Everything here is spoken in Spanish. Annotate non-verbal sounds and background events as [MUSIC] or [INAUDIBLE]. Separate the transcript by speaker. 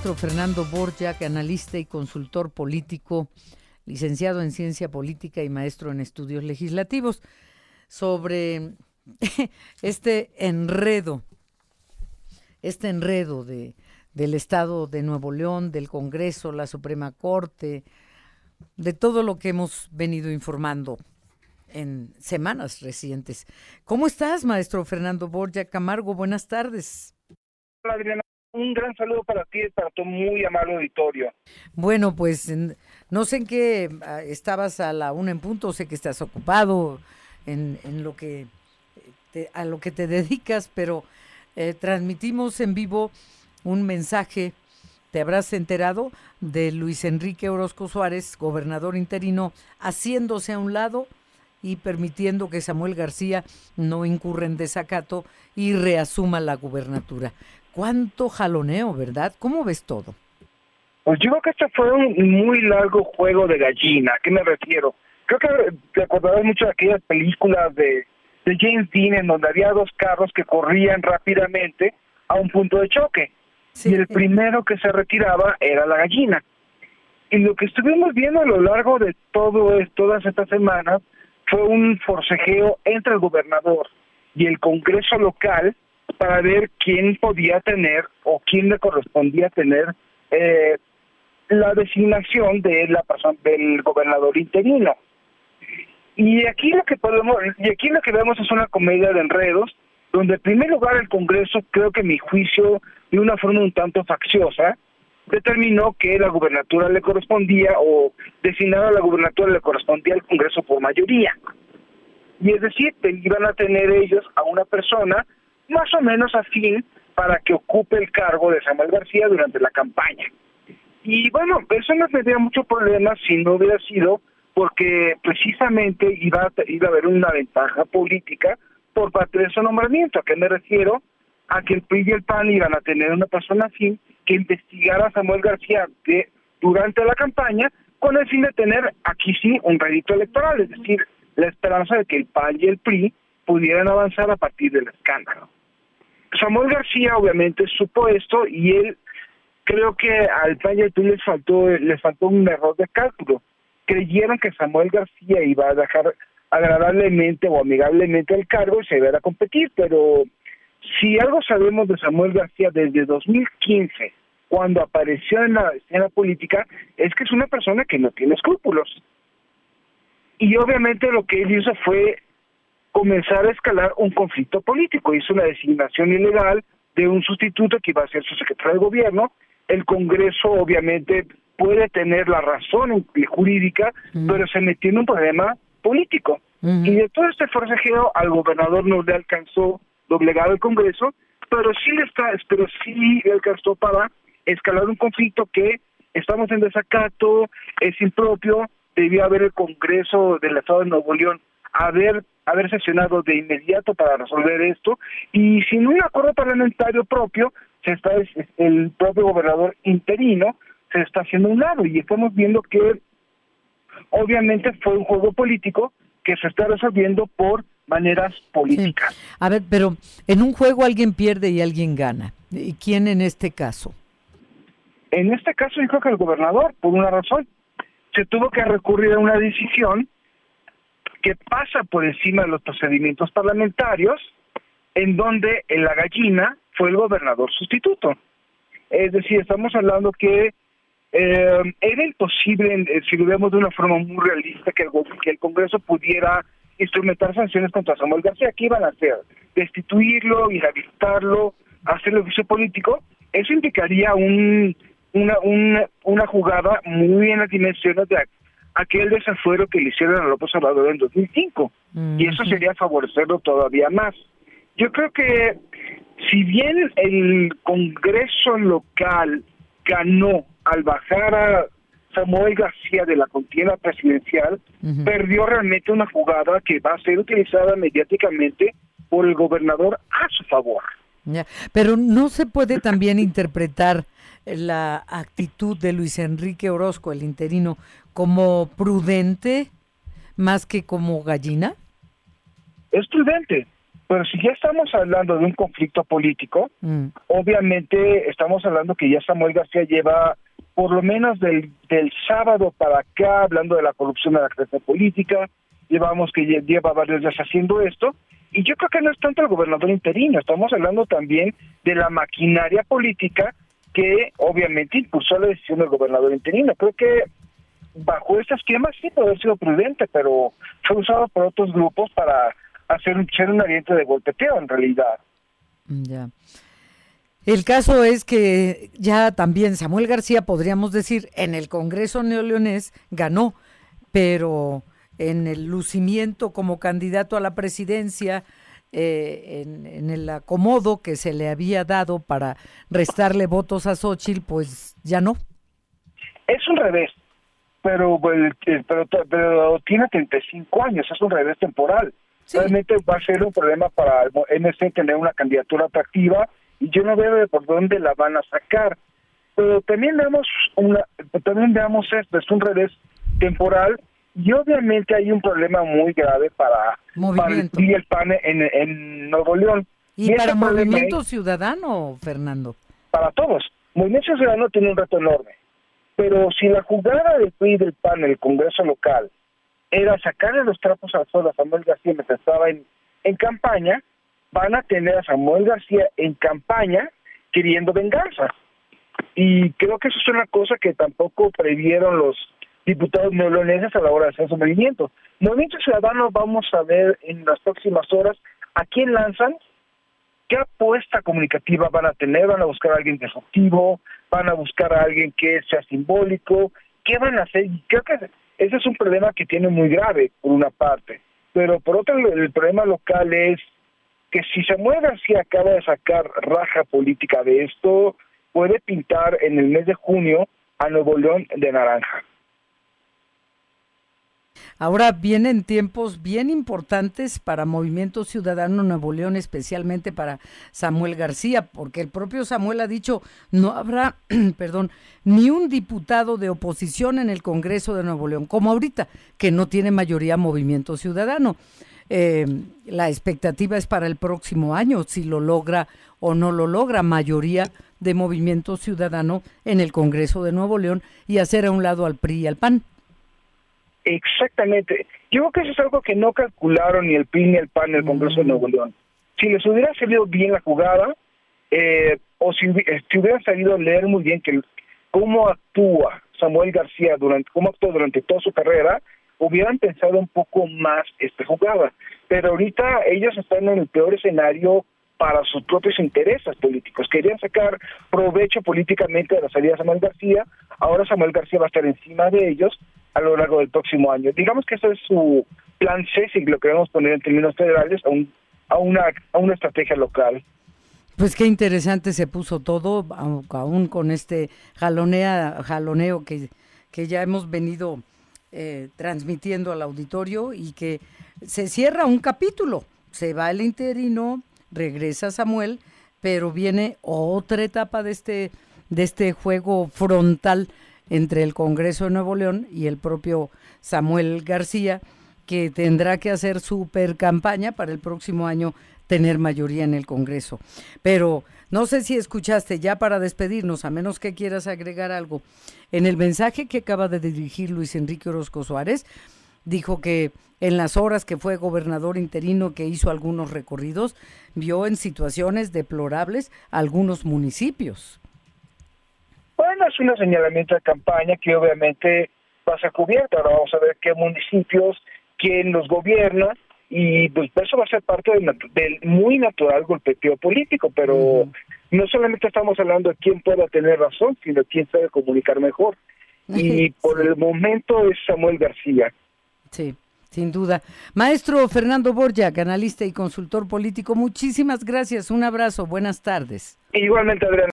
Speaker 1: maestro Fernando Borjak, analista y consultor político, licenciado en ciencia política y maestro en estudios legislativos, sobre [LAUGHS] este enredo, este enredo de, del Estado de Nuevo León, del Congreso, la Suprema Corte, de todo lo que hemos venido informando en semanas recientes. ¿Cómo estás, maestro Fernando Borja Camargo? Buenas tardes.
Speaker 2: Un gran saludo para ti y para tu muy amable auditorio.
Speaker 1: Bueno, pues no sé en qué ah, estabas a la una en punto, sé que estás ocupado en, lo que a lo que te [LAUGHS] dedicas, pero eh, transmitimos en vivo un mensaje, te habrás enterado, de Luis Enrique Orozco Suárez, gobernador interino, haciéndose a un lado y permitiendo que Samuel García no incurra en desacato y reasuma la gubernatura. ¿Cuánto jaloneo, verdad? ¿Cómo ves todo?
Speaker 2: Pues yo creo que este fue un muy largo juego de gallina. ¿A qué me refiero? Creo que te acordarás mucho de aquellas películas de, de James Dean en donde había dos carros que corrían rápidamente a un punto de choque. Y el primero que se retiraba era la gallina. Y lo que estuvimos viendo a lo largo de todo todas estas semanas fue un forcejeo entre el gobernador y el Congreso local para ver quién podía tener o quién le correspondía tener eh, la designación de la persona del gobernador interino. Y aquí lo que podemos y aquí lo que vemos es una comedia de enredos donde en primer lugar el Congreso creo que mi juicio de una forma un tanto facciosa determinó que la gubernatura le correspondía o designada la gubernatura le correspondía al Congreso por mayoría. Y es decir, iban a tener ellos a una persona más o menos afín para que ocupe el cargo de Samuel García durante la campaña. Y bueno, eso no tendría mucho problema si no hubiera sido porque precisamente iba a, iba a haber una ventaja política por parte de ese nombramiento. ¿A qué me refiero? A que el PRI y el PAN iban a tener una persona afín que investigara a Samuel García de, durante la campaña con el fin de tener aquí sí un rédito electoral, es decir, la esperanza de que el PAN y el PRI pudieran avanzar a partir del escándalo. Samuel García obviamente supo esto y él creo que al PAN y al PRI les faltó, les faltó un error de cálculo. Creyeron que Samuel García iba a dejar agradablemente o amigablemente el cargo y se iba a competir, pero si algo sabemos de Samuel García desde 2015, cuando apareció en la escena política, es que es una persona que no tiene escrúpulos. Y obviamente lo que él hizo fue comenzar a escalar un conflicto político. Hizo una designación ilegal de un sustituto que iba a ser su secretario de gobierno. El Congreso obviamente puede tener la razón jurídica, pero se metió en un problema político. Y de todo este forcejeo al gobernador no le alcanzó doblegar el Congreso, pero sí le está, pero sí le alcanzó para escalar un conflicto que estamos en desacato, es impropio, debía haber el Congreso del Estado de Nuevo León haber haber sesionado de inmediato para resolver esto y sin un acuerdo parlamentario propio se está el propio gobernador interino se está haciendo un lado y estamos viendo que obviamente fue un juego político que se está resolviendo por maneras políticas.
Speaker 1: A ver, pero en un juego alguien pierde y alguien gana. ¿Y quién en este caso?
Speaker 2: En este caso yo creo que el gobernador, por una razón, se tuvo que recurrir a una decisión que pasa por encima de los procedimientos parlamentarios, en donde en la gallina fue el gobernador sustituto. Es decir, estamos hablando que eh, era imposible, eh, si lo vemos de una forma muy realista, que el, que el Congreso pudiera instrumentar sanciones contra Samuel García. ¿Qué iban a hacer? Destituirlo, inhabilitarlo, hacerle juicio político. Eso indicaría un, una, una, jugada muy en las dimensiones de aquel desafuero que le hicieron a López Obrador en 2005. Y eso sería favorecerlo todavía más. Yo creo que si bien el Congreso local ganó al bajar a Samuel García de la contienda presidencial, perdió realmente una jugada que va a ser utilizada mediáticamente por el gobernador a su favor.
Speaker 1: Pero no se puede también interpretar la actitud de Luis Enrique Orozco, el interino, como prudente más que como gallina.
Speaker 2: Es prudente, Pero si ya estamos hablando de un conflicto político, mm. obviamente estamos hablando que ya Samuel García lleva por lo menos del, del sábado para acá hablando de la corrupción de la clase política, llevamos que lleva varios días haciendo esto, y yo creo que no es tanto el gobernador interino, estamos hablando también de la maquinaria política que obviamente impulsó la decisión del gobernador interino. Creo que bajo este esquema sí puede haber sido prudente, pero fue usado por otros grupos para hacer un, ser un aliento de golpeteo en realidad.
Speaker 1: Ya. El caso es que ya también Samuel García, podríamos decir, en el Congreso neoleonés ganó, pero en el lucimiento como candidato a la presidencia, eh, en, el acomodo que se le había dado para restarle votos a Xochitl, pues ya no.
Speaker 2: Es un revés, pero, eh, pero, pero tiene 35 años, es un revés temporal. Realmente va a ser un problema para el MC tener una candidatura atractiva y yo no veo de por dónde la van a sacar. Pero también veamos una, también veamos esto, es un revés temporal y obviamente hay un problema muy grave para,
Speaker 1: movimiento.
Speaker 2: el PAN en, en Nuevo León.
Speaker 1: ¿Y, para Movimiento Ciudadano, Fernando?
Speaker 2: Para todos. Movimiento Ciudadano tiene un reto enorme. Pero si la jugada del PRI y del PAN en el Congreso local era sacarle los trapos al sol a Samuel García mientras estaba en, en campaña, van a tener a Samuel García en campaña queriendo venganza. Y creo que eso es una cosa que tampoco previeron los diputados neoloneses a la hora de hacer su movimiento. Movimiento Ciudadano vamos a ver en las próximas horas a quién lanzan, qué apuesta comunicativa van a tener, van a buscar a alguien disruptivo, van a buscar a alguien que sea simbólico, qué van a hacer. creo que ese es un problema que tiene muy grave, por una parte. Pero por otro, el problema local es que si Samuel García acaba de sacar raja política de esto, puede pintar en el mes de junio a Nuevo León de naranja.
Speaker 1: Ahora vienen tiempos bien importantes para Movimiento Ciudadano Nuevo León, especialmente para Samuel García, porque el propio Samuel ha dicho no habrá, [CLEARS THROAT] perdón, ni un diputado de oposición en el Congreso de Nuevo León, como ahorita, que no tiene mayoría Movimiento Ciudadano. Eh, la expectativa es para el próximo año, si lo logra o no lo logra, mayoría de Movimiento Ciudadano en el Congreso de Nuevo León y hacer a un lado al PRI y al PAN.
Speaker 2: Exactamente. Yo creo que eso es algo que no calcularon ni el PRI ni el PAN en el Congreso de Nuevo León. Si les hubiera salido bien la jugada, eh, o si, si, hubieran salido a leer muy bien que cómo actúa Samuel García durante, cómo actuó durante toda su carrera, hubieran pensado un poco más esta jugada. Pero ahorita ellos están en el peor escenario para sus propios intereses políticos. Querían sacar provecho políticamente de la salida de Samuel García, ahora Samuel García va a estar encima de ellos a lo largo del próximo año. Digamos que ese es su plan C, si lo queremos poner en términos federales, a, un, a, una, a una estrategia local.
Speaker 1: Pues qué interesante se puso todo, aún con este jalonea, jaloneo que, que ya hemos venido eh, transmitiendo al auditorio y que se cierra un capítulo. Se va el interino, regresa Samuel, pero viene otra etapa de este, de este juego frontal entre el Congreso de Nuevo León y el propio Samuel García, que tendrá que hacer super campaña para el próximo año tener mayoría en el Congreso. Pero no sé si escuchaste ya para despedirnos, a menos que quieras agregar algo. En el mensaje que acaba de dirigir Luis Enrique Orozco Suárez, dijo que en las horas que fue gobernador interino que hizo algunos recorridos, vio en situaciones deplorables algunos municipios.
Speaker 2: Bueno, es un señalamiento de campaña que obviamente va a ser cubierto. Ahora vamos a ver qué municipios, quién los gobierna y pues eso va a ser parte del, muy natural golpeteo político, pero no solamente estamos hablando de quién pueda tener razón, sino quién sabe comunicar mejor. Y [LAUGHS] por el momento es Samuel García.
Speaker 1: Sí, sin duda. Maestro Fernando Borja, analista y consultor político, muchísimas gracias. Un abrazo. Buenas tardes.
Speaker 2: Igualmente, Adrián.